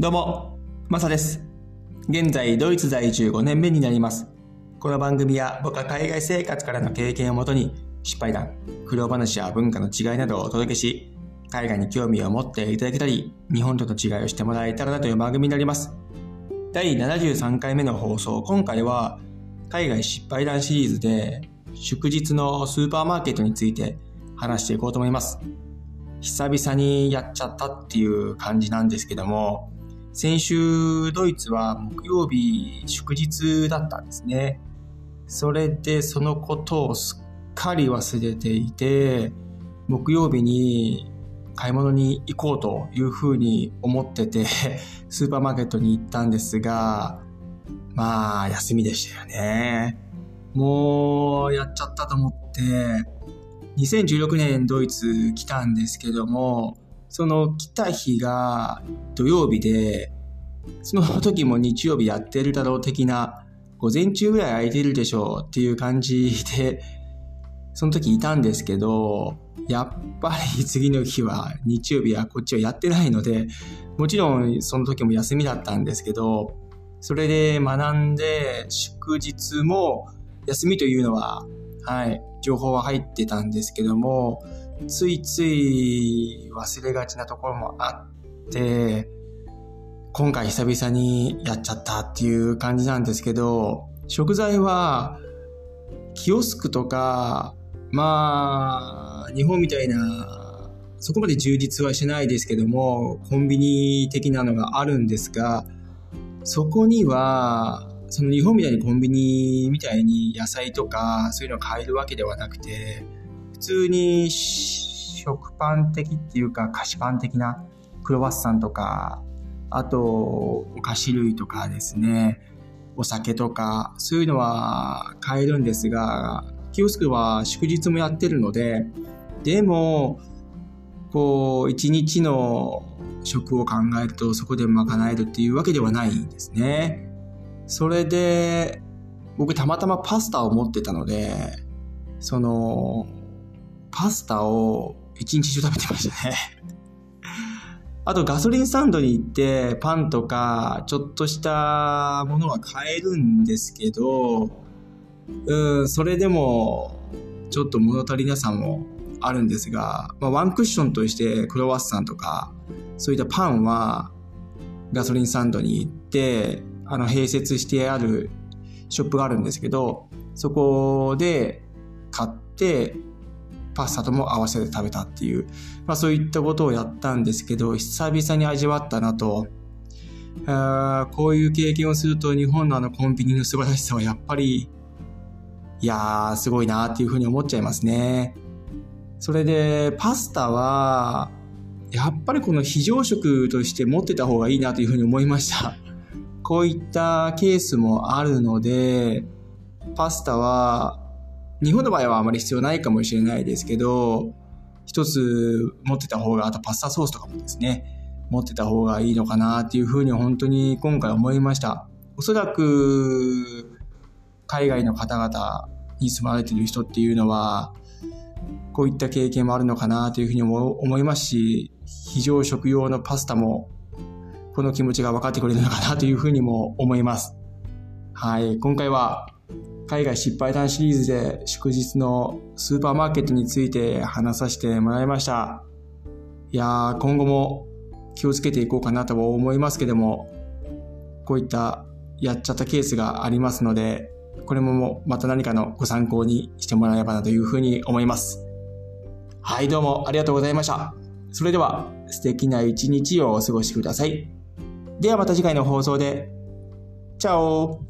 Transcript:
どうも、マサです。現在、ドイツ在住5年目になります。この番組は僕は海外生活からの経験をもとに、失敗談、苦労話や文化の違いなどをお届けし、海外に興味を持っていただけたり、日本との違いをしてもらえたらなという番組になります。第73回目の放送、今回は、海外失敗談シリーズで、祝日のスーパーマーケットについて話していこうと思います。久々にやっちゃったっていう感じなんですけども、先週ドイツは木曜日祝日だったんですね。それでそのことをすっかり忘れていて、木曜日に買い物に行こうというふうに思ってて、スーパーマーケットに行ったんですが、まあ、休みでしたよね。もう、やっちゃったと思って、2016年ドイツ来たんですけども、その来た日が土曜日で、その時も日曜日やってるだろう的な、午前中ぐらい空いてるでしょうっていう感じで、その時いたんですけど、やっぱり次の日は日曜日はこっちはやってないので、もちろんその時も休みだったんですけど、それで学んで祝日も休みというのは、はい、情報は入ってたんですけども、ついつい忘れがちなところもあって、今回久々にやっちゃったっていう感じなんですけど、食材は、キオスクとか、まあ、日本みたいな、そこまで充実はしないですけども、コンビニ的なのがあるんですが、そこには、その日本みたいにコンビニみたいに野菜とかそういうのを買えるわけではなくて、普通に食パン的っていうか菓子パン的なクロワッサンとか、あとお菓子類とかですね、お酒とかそういうのは買えるんですが、キオスクは祝日もやってるので、でも、こう、一日の食を考えるとそこで賄えるっていうわけではないんですね。それで、僕たまたまパスタを持ってたので、その、パスタを一日中食べてましたね。あとガソリンスタンドに行ってパンとかちょっとしたものは買えるんですけど、うん、それでもちょっと物足りなさもあるんですが、まあ、ワンクッションとしてクロワッサンとかそういったパンはガソリンスタンドに行ってあの併設してあるショップがあるんですけどそこで買ってパスタとも合わせて食べたっていう、まあ、そういったことをやったんですけど久々に味わったなと。あこういう経験をすると日本のあのコンビニの素晴らしさはやっぱりいやーすごいなっていうふうに思っちゃいますね。それでパスタはやっぱりこの非常食として持ってた方がいいなというふうに思いました。こういったケースもあるのでパスタは日本の場合はあまり必要ないかもしれないですけど、一つ持ってた方が、あとパスタソースとかもですね、持ってた方がいいのかなっていうふうに本当に今回思いました。おそらく、海外の方々に住まれてる人っていうのは、こういった経験もあるのかなというふうに思いますし、非常食用のパスタも、この気持ちが分かってくれるのかなというふうにも思います。はい、今回は海外失敗談シリーズで祝日のスーパーマーケットについて話させてもらいました。いやー、今後も気をつけていこうかなとは思いますけども、こういったやっちゃったケースがありますので、これもまた何かのご参考にしてもらえればなというふうに思います。はい、どうもありがとうございました。それでは素敵な一日をお過ごしください。ではまた次回の放送で。チャオ